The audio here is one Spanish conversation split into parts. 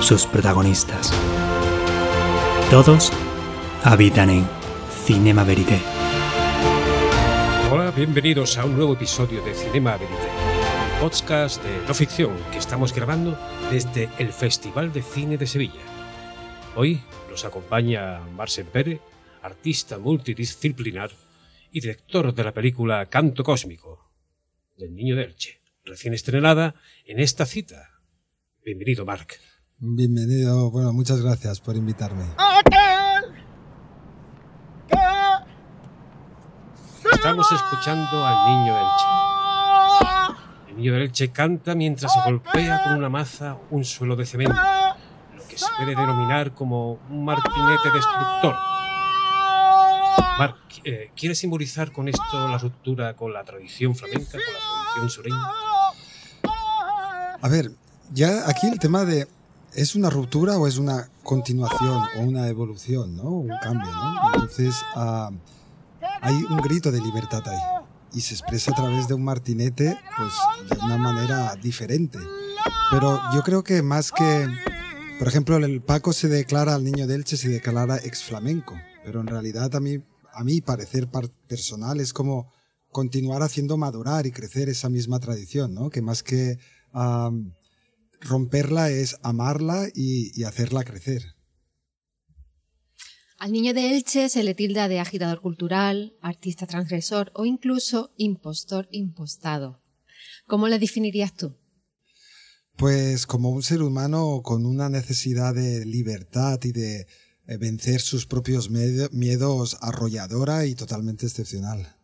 sus protagonistas. Todos habitan en Cinema Verité. Hola, bienvenidos a un nuevo episodio de Cinema Verité, podcast de no ficción que estamos grabando desde el Festival de Cine de Sevilla. Hoy nos acompaña Marcel Pérez, artista multidisciplinar y director de la película Canto Cósmico, del Niño de Elche, recién estrenada en esta cita. Bienvenido, Marc. Bienvenido, bueno, muchas gracias por invitarme. Estamos escuchando al niño del Che. El niño del Che canta mientras golpea con una maza un suelo de cemento, lo que se puede denominar como un martinete destructor. Marc, eh, ¿quiere simbolizar con esto la ruptura con la tradición flamenca, con la tradición sureña? A ver, ya aquí el tema de ¿Es una ruptura o es una continuación o una evolución, ¿no? Un cambio, ¿no? Entonces ah, hay un grito de libertad ahí y se expresa a través de un martinete, pues de una manera diferente. Pero yo creo que más que, por ejemplo, el Paco se declara al niño de Elche, se declara ex flamenco, pero en realidad a mí, a mí parecer personal es como continuar haciendo madurar y crecer esa misma tradición, ¿no? Que más que ah, romperla es amarla y, hacerla crecer. Al niño de Elche se le tilda de agitador cultural, artista transgresor o incluso impostor impostado. ¿Cómo le definirías tú? Pues como un ser humano con una necesidad de libertad y de eh, vencer sus propios miedos arrolladora y totalmente excepcional.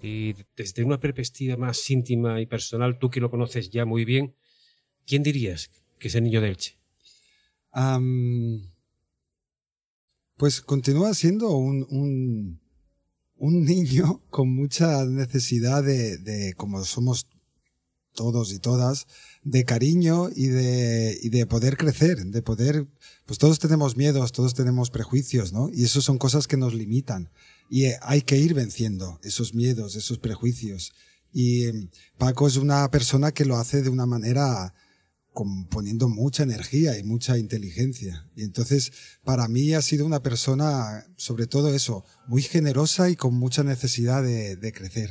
Y desde una perspectiva más íntima y personal, tú que lo conoces ya muy bien, ¿Quién dirías que es el niño de Elche? pues continúa siendo un, un, niño con mucha necesidad de, como somos todos y todas, de cariño y de, y de poder crecer, de poder, pues todos tenemos miedos, todos tenemos prejuicios, ¿no? Y eso son cosas que nos limitan. Y hay que ir venciendo esos miedos, esos prejuicios. Y em, Paco es una persona que lo hace de una manera poniendo mucha energía y mucha inteligencia. Y entonces, para mí ha sido una persona, sobre todo eso, muy generosa y con mucha necesidad de, crecer.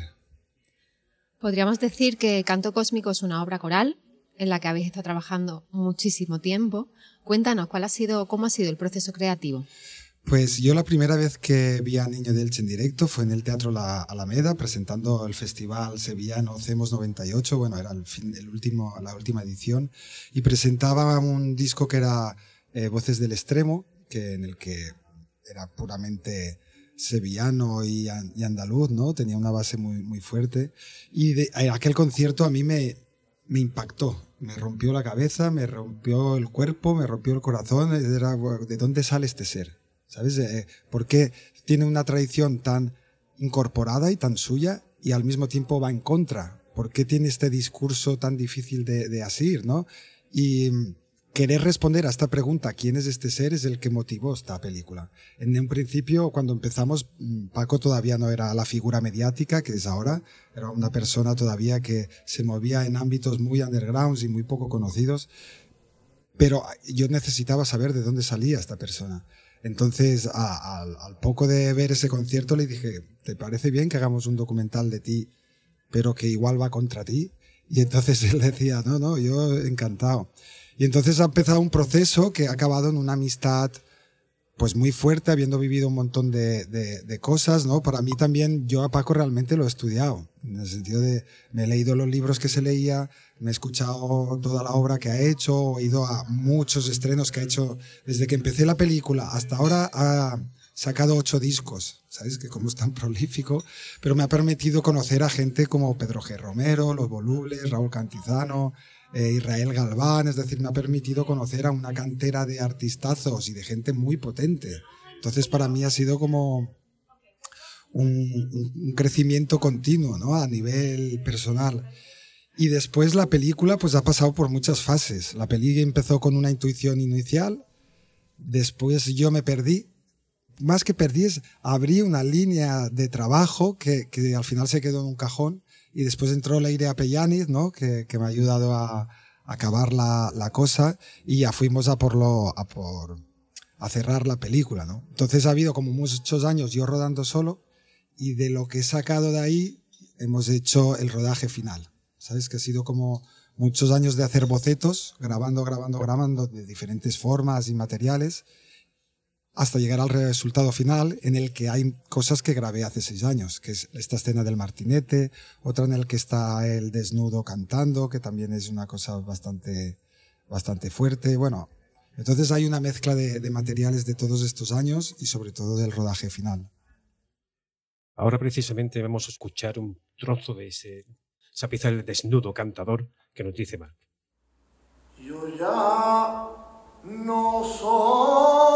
Podríamos decir que Canto Cósmico es una obra coral en la que habéis estado trabajando muchísimo tiempo. Cuéntanos, ¿cuál ha sido, cómo ha sido el proceso creativo? Pues yo la primera vez que vi a Niño de Elche en directo fue en el Teatro La Alameda, presentando el festival sevillano CEMOS 98, bueno, era el, último, la última edición, y presentaba un disco que era eh, Voces del Extremo, que, en el que era puramente sevillano y, andaluz, ¿no? Tenía una base muy, muy fuerte. Y aquel concierto a mí me, me impactó, me rompió la cabeza, me rompió el cuerpo, me rompió el corazón. Era, ¿De dónde sale este ser? ¿Sabes? Eh, ¿Por qué tiene una tradición tan incorporada y tan suya y al mismo tiempo va en contra? ¿Por qué tiene este discurso tan difícil de, asir, no? Y mm, querer responder a esta pregunta, ¿quién es este ser? es el que motivó esta película. En un principio, cuando empezamos, mm, Paco todavía no era la figura mediática que es ahora, era una persona todavía que se movía en ámbitos muy undergrounds y muy poco conocidos, pero yo necesitaba saber de dónde salía esta persona. Entonces, al poco de ver ese concierto, le dije, ¿te parece bien que hagamos un documental de ti, pero que igual va contra ti? Y entonces él decía, no, no, yo encantado. Y entonces ha empezado un proceso que ha acabado en una amistad pues muy fuerte, habiendo vivido un montón de, de, cosas, ¿no? Para mí también, yo a Paco realmente lo he estudiado, en el sentido de, me he leído los libros que se leía, me he escuchado toda la obra que ha hecho, he ido a muchos estrenos que ha hecho. Desde que empecé la película hasta ahora ha sacado ocho discos, ¿sabes? Que como es tan prolífico, pero me ha permitido conocer a gente como Pedro G. Romero, Los Volubles, Raúl Cantizano, eh, Israel Galván, es decir, me ha permitido conocer a una cantera de artistazos y de gente muy potente. Entonces para mí ha sido como un, crecimiento continuo ¿no? a nivel personal. Y después la película pues ha pasado por muchas fases. La película empezó con una intuición inicial, después yo me perdí. Más que perdí abrí una línea de trabajo que, que al final se quedó en un cajón y después entró Leire Apellaniz, ¿no? que, que me ha ayudado a, acabar la, la, cosa y ya fuimos a por, lo, a por a cerrar la película. ¿no? Entonces ha habido como muchos años yo rodando solo y de lo que he sacado de ahí hemos hecho el rodaje final. ¿Sabes? Que ha sido como muchos años de hacer bocetos, grabando, grabando, grabando de diferentes formas y materiales, hasta llegar al resultado final en el que hay cosas que grabé hace seis años, que es esta escena del martinete, otra en el que está el desnudo cantando, que también es una cosa bastante, bastante fuerte. Bueno, entonces hay una mezcla de, de materiales de todos estos años y sobre todo del rodaje final. Ahora precisamente vamos a escuchar un trozo de ese, esa pieza del desnudo cantador que nos dice Mark. Yo ya no soy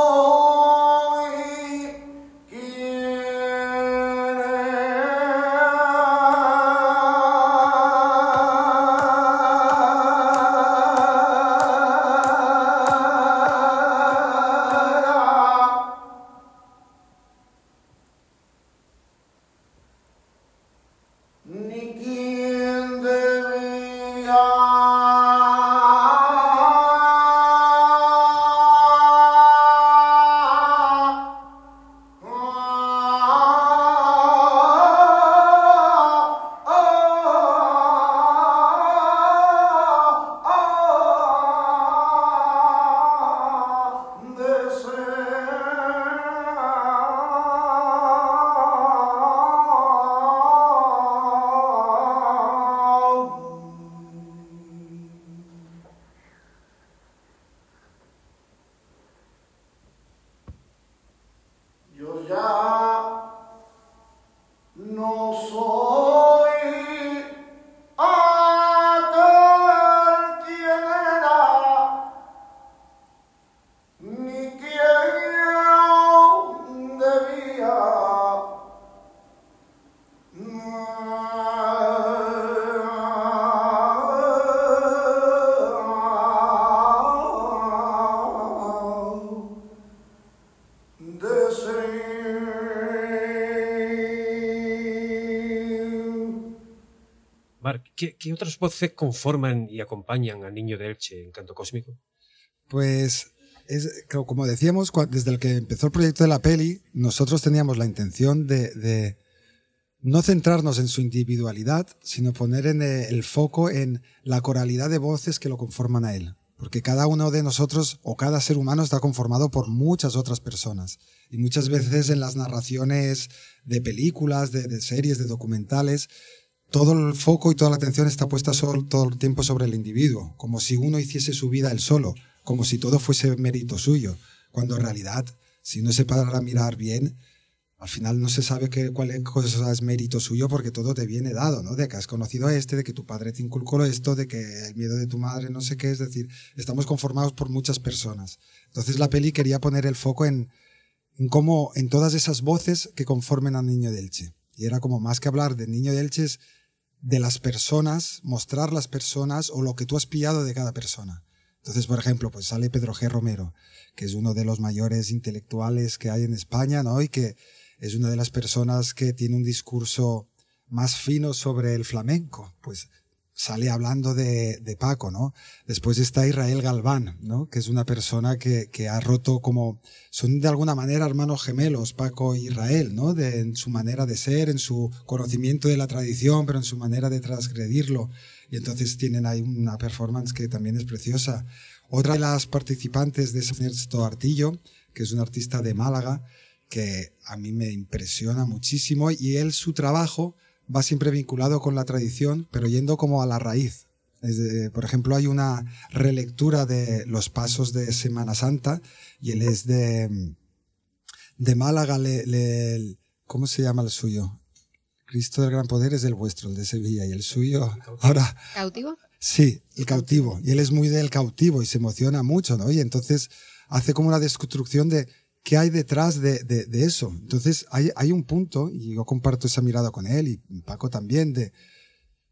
¿qué, otras voces conforman y acompañan al niño de Elche en Canto Cósmico? Pues, es, como decíamos, desde el que empezó el proyecto de la peli, nosotros teníamos la intención de, no centrarnos en su individualidad, sino poner eh, el foco en la coralidad de voces que lo conforman a él. Porque cada uno de nosotros o cada ser humano está conformado por muchas otras personas. Y muchas veces en las narraciones de películas, de series, de documentales, todo el foco y toda la atención está puesta todo el tiempo sobre el individuo, como si uno hiciese su vida él solo, como si todo fuese mérito suyo, cuando en realidad, si no se para a mirar bien, al final no se sabe qué, cuál cosa es mérito suyo porque todo te viene dado, ¿no? De que has conocido a este, de que tu padre te inculcó esto, de que el miedo de tu madre no sé qué, es decir, estamos conformados por muchas personas. Entonces la peli quería poner el foco en, en cómo, en todas esas voces que conformen al niño de Elche. Y era como más que hablar del niño de Elche de las personas, mostrar las personas o lo que tú has pillado de cada persona. Entonces, por ejemplo, pues sale Pedro G. Romero, que es uno de los mayores intelectuales que hay en España, ¿no? Y que es una de las personas que tiene un discurso más fino sobre el flamenco. Pues sale hablando de, Paco, ¿no? Después está Israel Galván, ¿no? Que es una persona que, ha roto como, son de alguna manera hermanos gemelos, Paco e Israel, ¿no? De, en su manera de ser, en su conocimiento de la tradición, pero en su manera de transgredirlo. Y entonces tienen ahí una performance que también es preciosa. Otra de las participantes de Ernesto Artillo, que es un artista de Málaga, que a mí me impresiona muchísimo y él, su trabajo, va siempre vinculado con la tradición, pero yendo como a la raíz. Es de- por ejemplo, hay una relectura de los pasos de Semana Santa y él es de, de Málaga. Le, le- ¿Cómo se llama el suyo? Cristo del Gran Poder es el vuestro, el de Sevilla, y el suyo ahora ¿Cautivo? Sí, el cautivo. Y él es muy del cautivo y se emociona mucho, ¿no? Y entonces hace como una desconstrucción de qué hay detrás de, de, de eso. Entonces hay, hay un punto, y yo comparto esa mirada con él y Paco también, de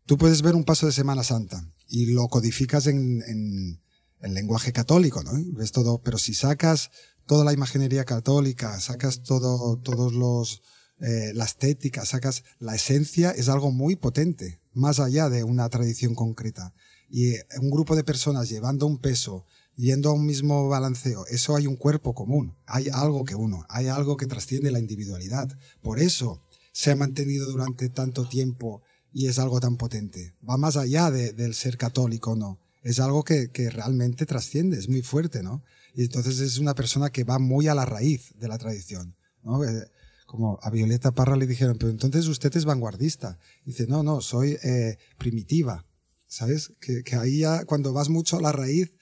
tú puedes ver un paso de Semana Santa y lo codificas en, en, en lenguaje católico, ¿no? Ves todo, pero si sacas toda la imaginería católica, sacas todo, todos los, eh, la estética, sacas la esencia, es algo muy potente, más allá de una tradición concreta. Y eh, un grupo de personas llevando un peso, yendo a un mismo balanceo, eso hay un cuerpo común, hay algo que uno, hay algo que trasciende la individualidad. Por eso se ha mantenido durante tanto tiempo y es algo tan potente. Va más allá de, del ser católico, no. Es algo que, que realmente trasciende, es muy fuerte, ¿no? Y entonces es una persona que va muy a la raíz de la tradición, ¿no? Eh, como a Violeta Parra le dijeron, pero entonces usted es vanguardista. dice, no, no, soy eh, primitiva. ¿Sabes? Que, que, ahí ya, cuando vas mucho a la raíz,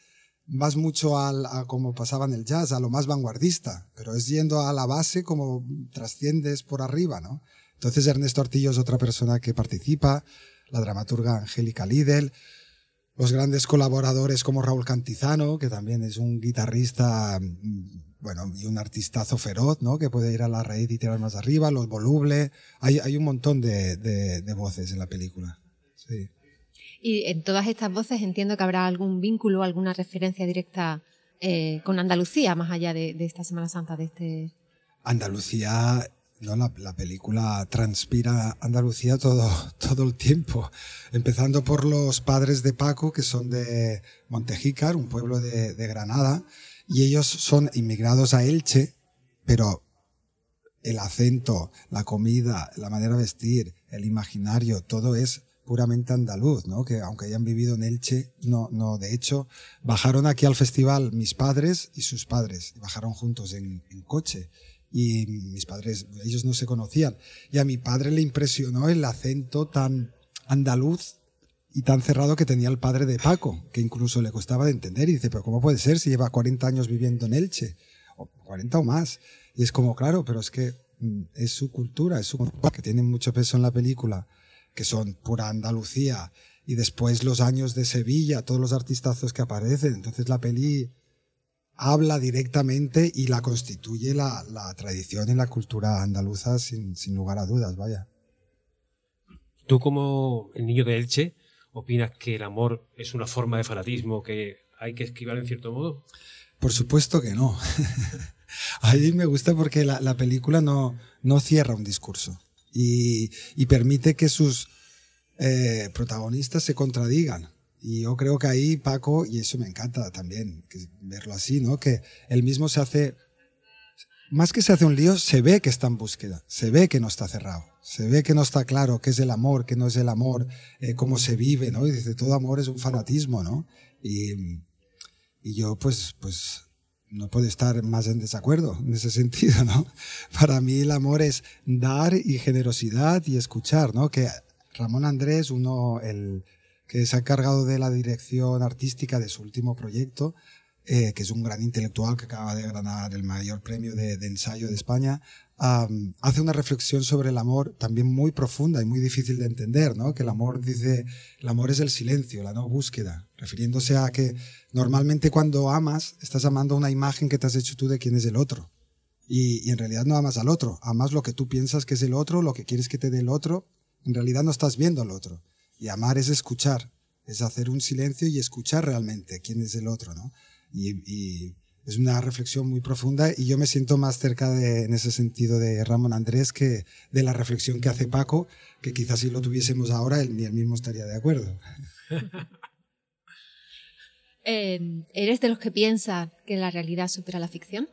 vas mucho al, a como pasaba en el jazz, a lo más vanguardista, pero es yendo a la base como trasciendes por arriba, ¿no? Entonces Ernesto Artillo es otra persona que participa, la dramaturga Angélica Lidl, los grandes colaboradores como Raúl Cantizano, que también es un guitarrista, bueno, y un artistazo feroz, ¿no? Que puede ir a la raíz y tirar más arriba, los voluble, hay, hay un montón de, de, de voces en la película. Sí. Y en todas estas voces entiendo que habrá algún vínculo, alguna referencia directa eh, con Andalucía, más allá de, de, esta Semana Santa, de este... Andalucía, no, la, la, película transpira Andalucía todo, todo el tiempo, empezando por los padres de Paco, que son de Montejícar, un pueblo de, de Granada, y ellos son inmigrados a Elche, pero el acento, la comida, la manera de vestir, el imaginario, todo es puramente andaluz, ¿no? Que aunque hayan vivido en Elche, no, no, de hecho, bajaron aquí al festival mis padres y sus padres, y bajaron juntos en, coche. Y mis padres, ellos no se conocían. Y a mi padre le impresionó el acento tan andaluz y tan cerrado que tenía el padre de Paco, que incluso le costaba de entender. Y dice, pero ¿cómo puede ser si lleva 40 años viviendo en Elche? O 40 o más. Y es como, claro, pero es que mm, es su cultura, es su cultura, que tiene mucho peso en la película que son pura Andalucía, y después los años de Sevilla, todos los artistazos que aparecen. Entonces la peli habla directamente y la constituye la, la tradición y la cultura andaluza sin, sin, lugar a dudas, vaya. Tú como el niño de Elche, ¿opinas que el amor es una forma de fanatismo que hay que esquivar en cierto modo? Por supuesto que no. a mí me gusta porque la, la película no, no cierra un discurso y, y permite que sus eh, protagonistas se contradigan. Y yo creo que ahí Paco, y eso me encanta también, que verlo así, ¿no? Que él mismo se hace, más que se hace un lío, se ve que está en búsqueda, se ve que no está cerrado, se ve que no está claro qué es el amor, qué no es el amor, eh, cómo se vive, ¿no? Y dice, todo amor es un fanatismo, ¿no? Y, y yo, pues, pues, no puedo estar más en desacuerdo en ese sentido, ¿no? Para mí el amor es dar y generosidad y escuchar, ¿no? Que Ramón Andrés, uno, el que se ha encargado de la dirección artística de su último proyecto, eh, que es un gran intelectual que acaba de ganar el mayor premio de ensayo de España, um, hace una reflexión sobre el amor también muy profunda y muy difícil de entender, ¿no? Que el amor dice, el amor es el silencio, la no búsqueda, refiriéndose a que normalmente cuando amas, estás amando una imagen que te has hecho tú de quién es el otro. Y, y en realidad no amas al otro, amas lo que tú piensas que es el otro, lo que quieres que te dé el otro, en realidad no estás viendo al otro. Y amar es escuchar, es hacer un silencio y escuchar realmente quién es el otro, ¿no? Y, y, es una reflexión muy profunda y yo me siento más cerca de, en ese sentido de Ramón Andrés que de la reflexión que hace Paco, que quizás si lo tuviésemos ahora él ni él mismo estaría de acuerdo. eh, ¿Eres de los que piensa que la realidad supera la ficción?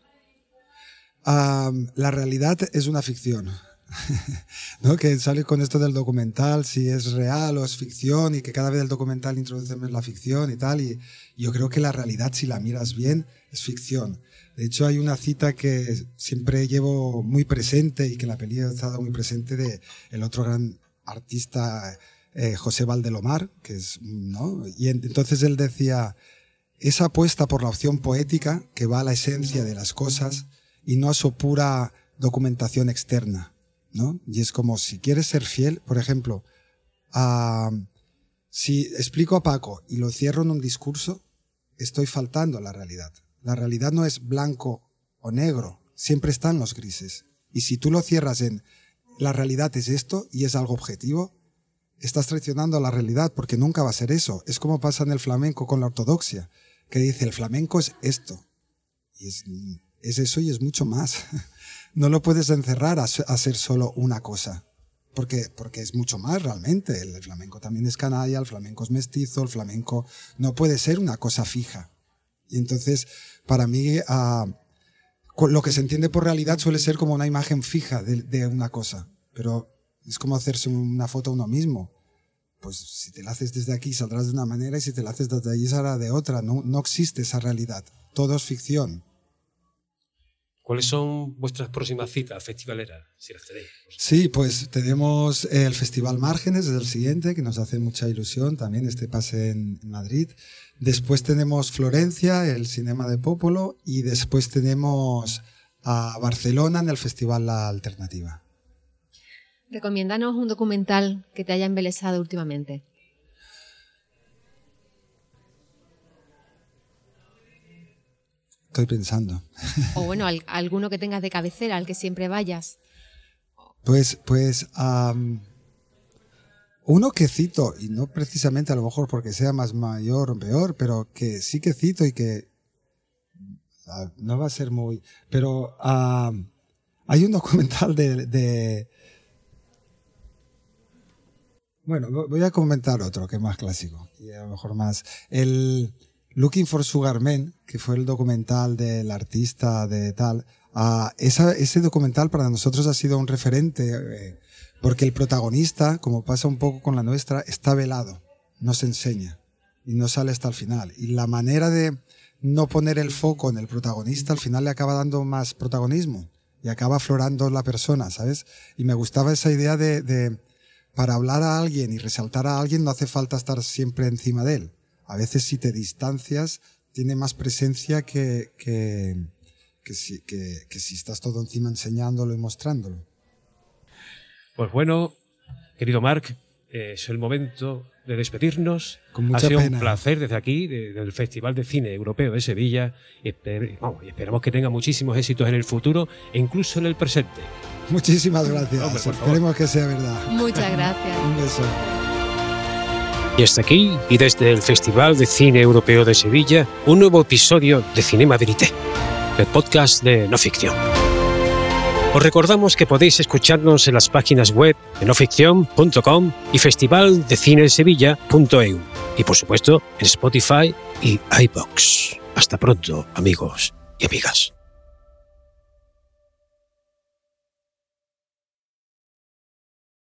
Um, la realidad es una ficción. ¿no? que sale con esto del documental, si es real o es ficción, y que cada vez el documental introduce más la ficción y tal. Y, yo creo que la realidad, si la miras bien, es ficción. De hecho, hay una cita que siempre llevo muy presente y que la peli ha estado muy presente de el otro gran artista, eh, José Valdelomar, que es, ¿no? Y entonces él decía, esa apuesta por la opción poética que va a la esencia de las cosas y no a su pura documentación externa. ¿No? Y es como si quieres ser fiel, por ejemplo, a, Si explico a Paco y lo cierro en un discurso, estoy faltando a la realidad. La realidad no es blanco o negro, siempre están los grises. Y si tú lo cierras en la realidad es esto y es algo objetivo, estás traicionando a la realidad porque nunca va a ser eso. Es como pasa en el flamenco con la ortodoxia, que dice el flamenco es esto. Y es, es eso y es mucho más. No lo puedes encerrar a, ser solo una cosa. Porque, porque es mucho más realmente. El flamenco también es canalla, el flamenco es mestizo, el flamenco no puede ser una cosa fija. Y entonces, para mí, uh, lo que se entiende por realidad suele ser como una imagen fija de, de, una cosa. Pero es como hacerse una foto a uno mismo. Pues si te la haces desde aquí saldrás de una manera y si te la haces desde allí saldrá de otra. No, no existe esa realidad. Todo es ficción. ¿Cuáles son vuestras próximas citas festivaleras, si las tenéis? Sí, pues tenemos el Festival Márgenes, es el siguiente, que nos hace mucha ilusión también este pase en Madrid. Después tenemos Florencia, el Cinema de Popolo, y después tenemos a Barcelona en el Festival La Alternativa. Recomiéndanos un documental que te haya embelesado últimamente. Estoy pensando. O bueno, al, alguno que tengas de cabecera, al que siempre vayas. Pues, pues, um, uno que cito, y no precisamente a lo mejor porque sea más mayor o peor, pero que sí que cito y que uh, no va a ser muy... Pero uh, hay un documental de, de... Bueno, voy a comentar otro que es más clásico y a lo mejor más... El... Looking for Sugar Man, que fue el documental del artista de tal, uh, ese documental para nosotros ha sido un referente, eh, porque el protagonista, como pasa un poco con la nuestra, está velado, no se enseña y no sale hasta el final. Y la manera de no poner el foco en el protagonista al final le acaba dando más protagonismo y acaba aflorando la persona, ¿sabes? Y me gustaba esa idea de, de para hablar a alguien y resaltar a alguien no hace falta estar siempre encima de él a veces si te distancias tiene más presencia que, que, que, si, que, que si estás todo encima enseñándolo y mostrándolo. Pues bueno, querido Marc, eh, es el momento de despedirnos. Con mucha ha sido pena. un placer desde aquí, de, del Festival de Cine Europeo de Sevilla. Y, esper, vamos, y esperamos que tenga muchísimos éxitos en el futuro e incluso en el presente. Muchísimas gracias. Hombre. Esperemos que sea verdad. Muchas gracias. Un beso. Y hasta aquí, y desde el Festival de Cine Europeo de Sevilla, un nuevo episodio de Cinema Verité, el podcast de no ficción. Os recordamos que podéis escucharnos en las páginas web de noficción.com y festivaldecinesevilla.eu y por supuesto en Spotify y iBox. Hasta pronto, amigos y amigas.